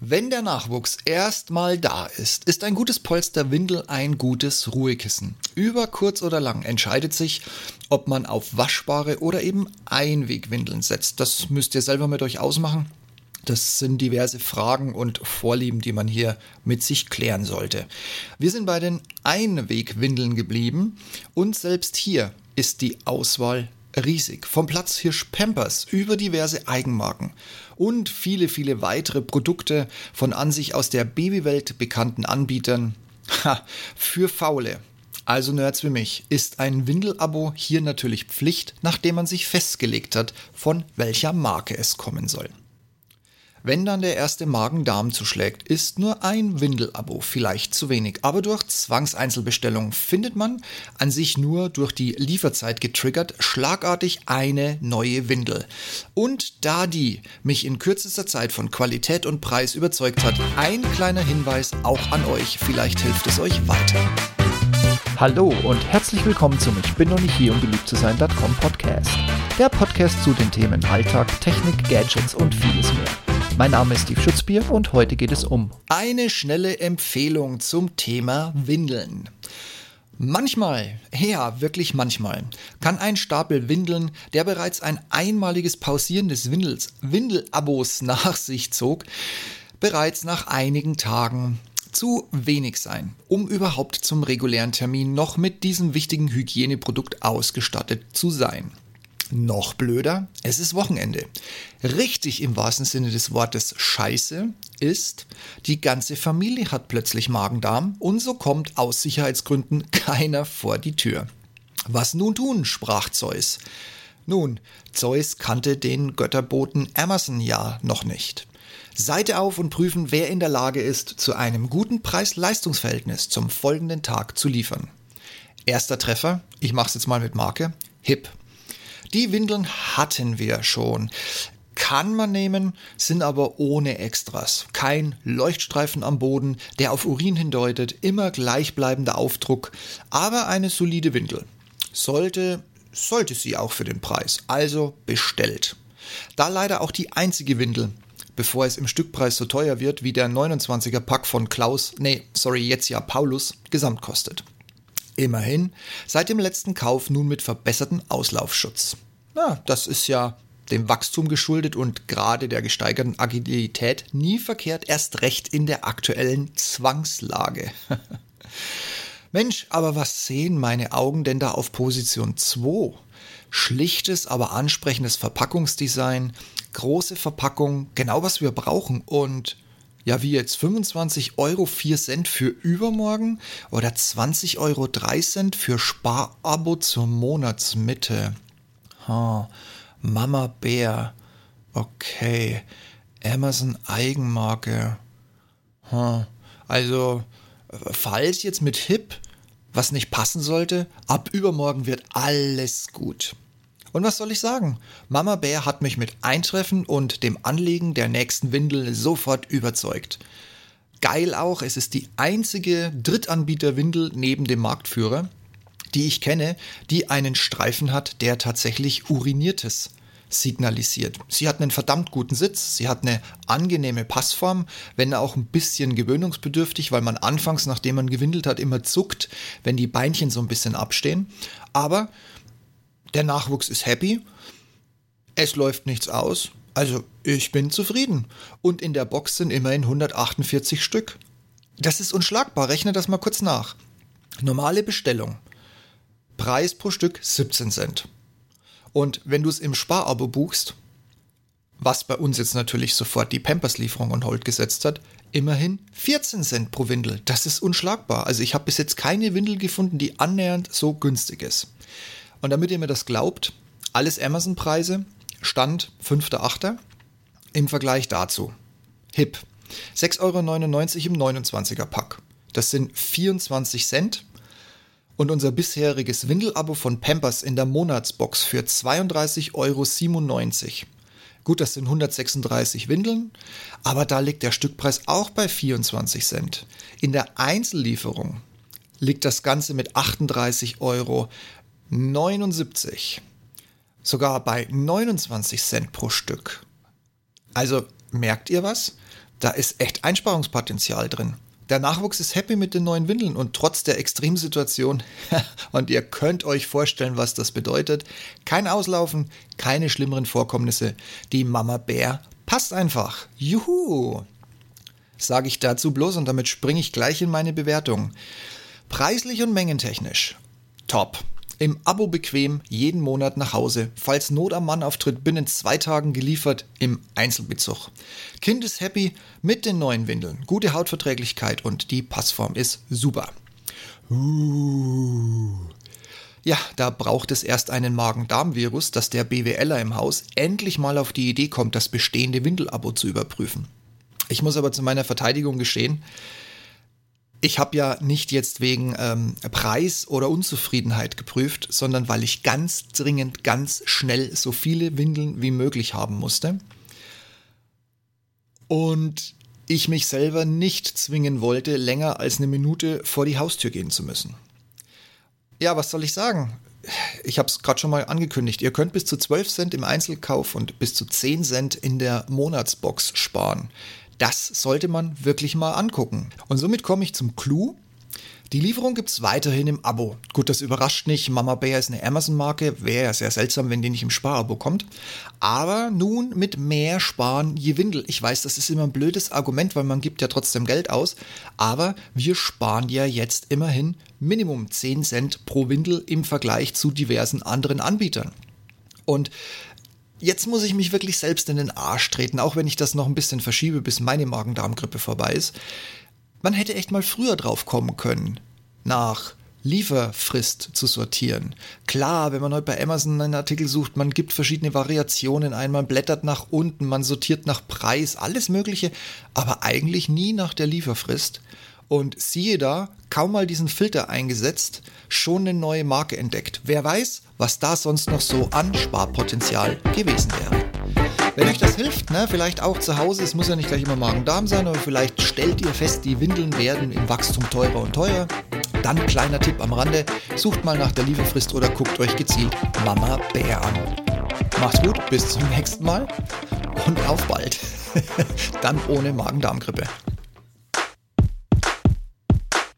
Wenn der Nachwuchs erstmal da ist, ist ein gutes Polsterwindel ein gutes Ruhekissen. Über kurz oder lang entscheidet sich, ob man auf waschbare oder eben Einwegwindeln setzt. Das müsst ihr selber mit euch ausmachen. Das sind diverse Fragen und Vorlieben, die man hier mit sich klären sollte. Wir sind bei den Einwegwindeln geblieben und selbst hier ist die Auswahl riesig. Vom Platzhirsch Pampers über diverse Eigenmarken und viele, viele weitere Produkte von an sich aus der Babywelt bekannten Anbietern. Ha, für Faule. Also Nerds wie mich ist ein Windelabo hier natürlich Pflicht, nachdem man sich festgelegt hat, von welcher Marke es kommen soll. Wenn dann der erste Magen-Darm zuschlägt, ist nur ein Windelabo vielleicht zu wenig. Aber durch Zwangseinzelbestellung findet man an sich nur durch die Lieferzeit getriggert schlagartig eine neue Windel. Und da die mich in kürzester Zeit von Qualität und Preis überzeugt hat, ein kleiner Hinweis auch an euch. Vielleicht hilft es euch weiter. Hallo und herzlich willkommen zum Ich bin noch nicht hier, um beliebt zu sein.com Podcast. Der Podcast zu den Themen Alltag, Technik, Gadgets und vieles mehr. Mein Name ist Steve Schutzbier und heute geht es um eine schnelle Empfehlung zum Thema Windeln. Manchmal, ja, wirklich manchmal, kann ein Stapel Windeln, der bereits ein einmaliges Pausieren des Windels, Windelabos nach sich zog, bereits nach einigen Tagen zu wenig sein, um überhaupt zum regulären Termin noch mit diesem wichtigen Hygieneprodukt ausgestattet zu sein. Noch blöder, es ist Wochenende. Richtig im wahrsten Sinne des Wortes Scheiße ist, die ganze Familie hat plötzlich Magen-Darm und so kommt aus Sicherheitsgründen keiner vor die Tür. Was nun tun, sprach Zeus. Nun, Zeus kannte den Götterboten Amazon ja noch nicht. Seite auf und prüfen, wer in der Lage ist, zu einem guten Preis-Leistungs-Verhältnis zum folgenden Tag zu liefern. Erster Treffer, ich mach's jetzt mal mit Marke, Hip. Die Windeln hatten wir schon. Kann man nehmen, sind aber ohne Extras. Kein Leuchtstreifen am Boden, der auf Urin hindeutet, immer gleichbleibender Aufdruck, aber eine solide Windel. Sollte, sollte sie auch für den Preis. Also bestellt. Da leider auch die einzige Windel, bevor es im Stückpreis so teuer wird wie der 29er Pack von Klaus, nee, sorry, jetzt ja Paulus, gesamt kostet. Immerhin seit dem letzten Kauf nun mit verbessertem Auslaufschutz. Na, das ist ja dem Wachstum geschuldet und gerade der gesteigerten Agilität nie verkehrt, erst recht in der aktuellen Zwangslage. Mensch, aber was sehen meine Augen denn da auf Position 2? Schlichtes, aber ansprechendes Verpackungsdesign, große Verpackung, genau was wir brauchen und ja, wie jetzt 25 Euro 4 Cent für übermorgen oder 20 Euro 3 Cent für Sparabo zur Monatsmitte. Ha, Mama Bär. Okay. Amazon Eigenmarke. Ha. Also, falls jetzt mit Hip was nicht passen sollte, ab übermorgen wird alles gut. Und was soll ich sagen? Mama Bär hat mich mit Eintreffen und dem Anlegen der nächsten Windel sofort überzeugt. Geil auch, es ist die einzige Drittanbieter-Windel neben dem Marktführer, die ich kenne, die einen Streifen hat, der tatsächlich uriniertes signalisiert. Sie hat einen verdammt guten Sitz, sie hat eine angenehme Passform, wenn auch ein bisschen gewöhnungsbedürftig, weil man anfangs, nachdem man gewindelt hat, immer zuckt, wenn die Beinchen so ein bisschen abstehen. Aber der Nachwuchs ist happy. Es läuft nichts aus. Also ich bin zufrieden. Und in der Box sind immerhin 148 Stück. Das ist unschlagbar. Rechne das mal kurz nach. Normale Bestellung. Preis pro Stück 17 Cent. Und wenn du es im Sparabo buchst, was bei uns jetzt natürlich sofort die Pampers-Lieferung on hold gesetzt hat, immerhin 14 Cent pro Windel. Das ist unschlagbar. Also ich habe bis jetzt keine Windel gefunden, die annähernd so günstig ist. Und damit ihr mir das glaubt, alles Amazon-Preise, Stand 5.8. im Vergleich dazu. Hip, 6,99 Euro im 29er Pack. Das sind 24 Cent. Und unser bisheriges Windelabo von Pampers in der Monatsbox für 32,97 Euro. Gut, das sind 136 Windeln, aber da liegt der Stückpreis auch bei 24 Cent. In der Einzellieferung liegt das Ganze mit 38 Euro 79. Sogar bei 29 Cent pro Stück. Also merkt ihr was? da ist echt Einsparungspotenzial drin. Der Nachwuchs ist happy mit den neuen Windeln und trotz der Extremsituation, und ihr könnt euch vorstellen, was das bedeutet, kein Auslaufen, keine schlimmeren Vorkommnisse. Die Mama Bär passt einfach. Juhu! Sage ich dazu bloß und damit springe ich gleich in meine Bewertung. Preislich und mengentechnisch. Top. Im Abo bequem, jeden Monat nach Hause. Falls Not am Mann auftritt, binnen zwei Tagen geliefert im Einzelbezug. Kind ist happy mit den neuen Windeln. Gute Hautverträglichkeit und die Passform ist super. Uh. Ja, da braucht es erst einen Magen-Darm-Virus, dass der BWLer im Haus endlich mal auf die Idee kommt, das bestehende Windelabo zu überprüfen. Ich muss aber zu meiner Verteidigung gestehen, ich habe ja nicht jetzt wegen ähm, Preis oder Unzufriedenheit geprüft, sondern weil ich ganz dringend, ganz schnell so viele Windeln wie möglich haben musste. Und ich mich selber nicht zwingen wollte, länger als eine Minute vor die Haustür gehen zu müssen. Ja, was soll ich sagen? Ich habe es gerade schon mal angekündigt. Ihr könnt bis zu 12 Cent im Einzelkauf und bis zu 10 Cent in der Monatsbox sparen. Das sollte man wirklich mal angucken. Und somit komme ich zum Clou. Die Lieferung gibt es weiterhin im Abo. Gut, das überrascht nicht. Mama Bear ist eine Amazon-Marke. Wäre ja sehr seltsam, wenn die nicht im Sparabo kommt. Aber nun mit mehr Sparen je Windel. Ich weiß, das ist immer ein blödes Argument, weil man gibt ja trotzdem Geld aus. Aber wir sparen ja jetzt immerhin Minimum 10 Cent pro Windel im Vergleich zu diversen anderen Anbietern. Und jetzt muss ich mich wirklich selbst in den Arsch treten, auch wenn ich das noch ein bisschen verschiebe, bis meine Magen-Darm-Grippe vorbei ist. Man hätte echt mal früher drauf kommen können, nach Lieferfrist zu sortieren. Klar, wenn man heute bei Amazon einen Artikel sucht, man gibt verschiedene Variationen ein, man blättert nach unten, man sortiert nach Preis, alles Mögliche, aber eigentlich nie nach der Lieferfrist. Und siehe da, kaum mal diesen Filter eingesetzt, schon eine neue Marke entdeckt. Wer weiß, was da sonst noch so an Sparpotenzial gewesen wäre. Wenn euch das hilft, ne, vielleicht auch zu Hause, es muss ja nicht gleich immer Magen-Darm sein, aber vielleicht stellt ihr fest, die Windeln werden im Wachstum teurer und teurer. Dann kleiner Tipp am Rande, sucht mal nach der Lieferfrist oder guckt euch gezielt Mama Bär an. Macht's gut, bis zum nächsten Mal und auf bald. Dann ohne Magen-Darm-Grippe.